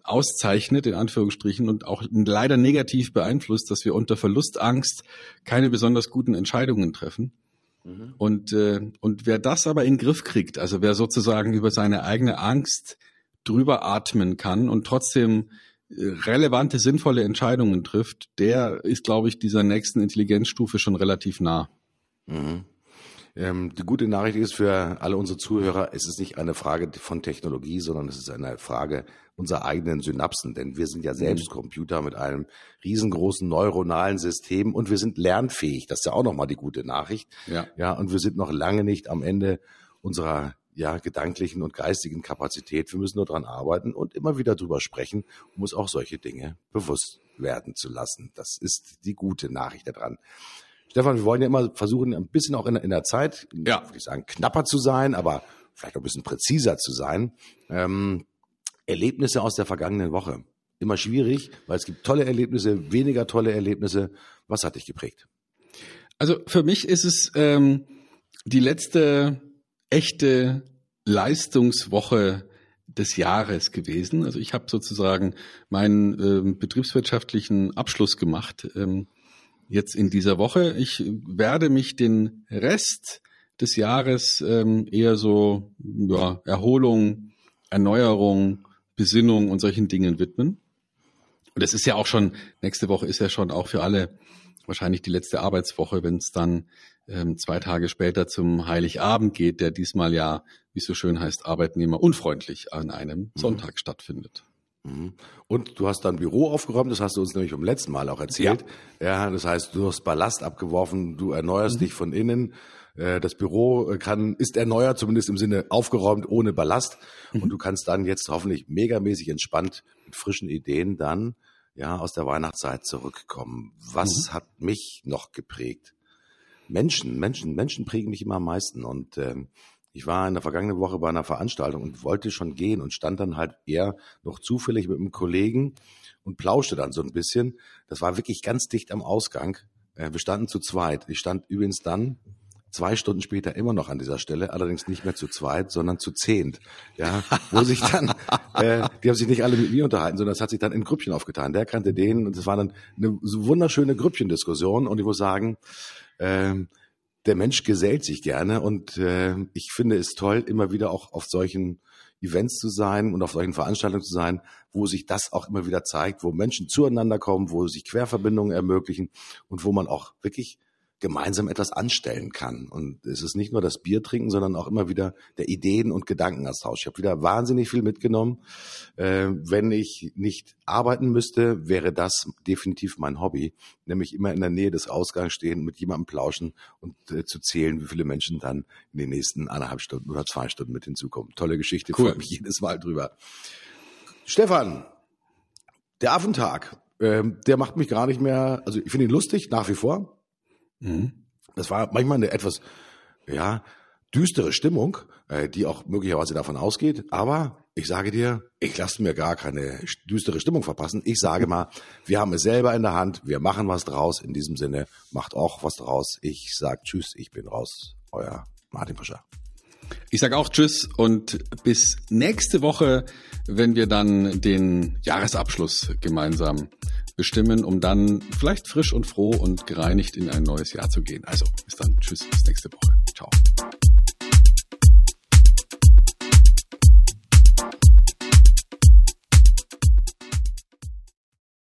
auszeichnet, in Anführungsstrichen, und auch leider negativ beeinflusst, dass wir unter Verlustangst keine besonders guten Entscheidungen treffen. Mhm. Und, äh, und wer das aber in den Griff kriegt, also wer sozusagen über seine eigene Angst drüber atmen kann und trotzdem äh, relevante, sinnvolle Entscheidungen trifft, der ist, glaube ich, dieser nächsten Intelligenzstufe schon relativ nah. Mhm. Ähm, die gute Nachricht ist für alle unsere Zuhörer, es ist nicht eine Frage von Technologie, sondern es ist eine Frage unserer eigenen Synapsen, denn wir sind ja selbst mhm. Computer mit einem riesengroßen neuronalen System und wir sind lernfähig. Das ist ja auch nochmal die gute Nachricht. Ja. ja, und wir sind noch lange nicht am Ende unserer ja, gedanklichen und geistigen Kapazität. Wir müssen nur dran arbeiten und immer wieder drüber sprechen, um uns auch solche Dinge bewusst werden zu lassen. Das ist die gute Nachricht daran. Stefan, wir wollen ja immer versuchen, ein bisschen auch in, in der Zeit, ja. würde ich sagen, knapper zu sein, aber vielleicht auch ein bisschen präziser zu sein. Ähm, Erlebnisse aus der vergangenen Woche. Immer schwierig, weil es gibt tolle Erlebnisse, weniger tolle Erlebnisse. Was hat dich geprägt? Also für mich ist es ähm, die letzte echte Leistungswoche des Jahres gewesen. Also ich habe sozusagen meinen äh, betriebswirtschaftlichen Abschluss gemacht ähm, jetzt in dieser Woche. Ich werde mich den Rest des Jahres ähm, eher so ja, Erholung, Erneuerung, Besinnung und solchen Dingen widmen. Und es ist ja auch schon, nächste Woche ist ja schon auch für alle wahrscheinlich die letzte Arbeitswoche, wenn es dann ähm, zwei Tage später zum Heiligabend geht, der diesmal ja, wie es so schön heißt, arbeitnehmerunfreundlich an einem mhm. Sonntag stattfindet. Mhm. Und du hast dann Büro aufgeräumt, das hast du uns nämlich beim letzten Mal auch erzählt. Ja, ja das heißt, du hast Ballast abgeworfen, du erneuerst mhm. dich von innen. Äh, das Büro äh, kann, ist erneuert, zumindest im Sinne aufgeräumt, ohne Ballast. Mhm. Und du kannst dann jetzt hoffentlich megamäßig entspannt mit frischen Ideen dann ja aus der Weihnachtszeit zurückkommen. Was mhm. hat mich noch geprägt? Menschen, Menschen, Menschen prägen mich immer am meisten. Und ähm, ich war in der vergangenen Woche bei einer Veranstaltung und wollte schon gehen und stand dann halt eher noch zufällig mit einem Kollegen und plauschte dann so ein bisschen. Das war wirklich ganz dicht am Ausgang. Äh, wir standen zu zweit. Ich stand übrigens dann zwei Stunden später immer noch an dieser Stelle, allerdings nicht mehr zu zweit, sondern zu zehnt. Ja, wo sich dann, äh, die haben sich nicht alle mit mir unterhalten, sondern es hat sich dann in Grüppchen aufgetan. Der kannte den und es war dann eine wunderschöne Grüppchendiskussion und ich muss sagen, äh, der Mensch gesellt sich gerne und äh, ich finde es toll, immer wieder auch auf solchen Events zu sein und auf solchen Veranstaltungen zu sein, wo sich das auch immer wieder zeigt, wo Menschen zueinander kommen, wo sich Querverbindungen ermöglichen und wo man auch wirklich gemeinsam etwas anstellen kann. Und es ist nicht nur das Bier trinken, sondern auch immer wieder der Ideen- und Gedankenaustausch. Ich habe wieder wahnsinnig viel mitgenommen. Äh, wenn ich nicht arbeiten müsste, wäre das definitiv mein Hobby, nämlich immer in der Nähe des Ausgangs stehen, mit jemandem plauschen und äh, zu zählen, wie viele Menschen dann in den nächsten eineinhalb Stunden oder zwei Stunden mit hinzukommen. Tolle Geschichte, cool. freue mich jedes Mal drüber. Stefan, der Affentag, äh, der macht mich gar nicht mehr, also ich finde ihn lustig, nach wie vor. Mhm. Das war manchmal eine etwas, ja, düstere Stimmung, äh, die auch möglicherweise davon ausgeht. Aber ich sage dir, ich lasse mir gar keine düstere Stimmung verpassen. Ich sage mal, wir haben es selber in der Hand, wir machen was draus. In diesem Sinne, macht auch was draus. Ich sage Tschüss, ich bin raus. Euer Martin Pascha. Ich sage auch Tschüss und bis nächste Woche, wenn wir dann den Jahresabschluss gemeinsam bestimmen, um dann vielleicht frisch und froh und gereinigt in ein neues Jahr zu gehen. Also bis dann, tschüss, bis nächste Woche. Ciao.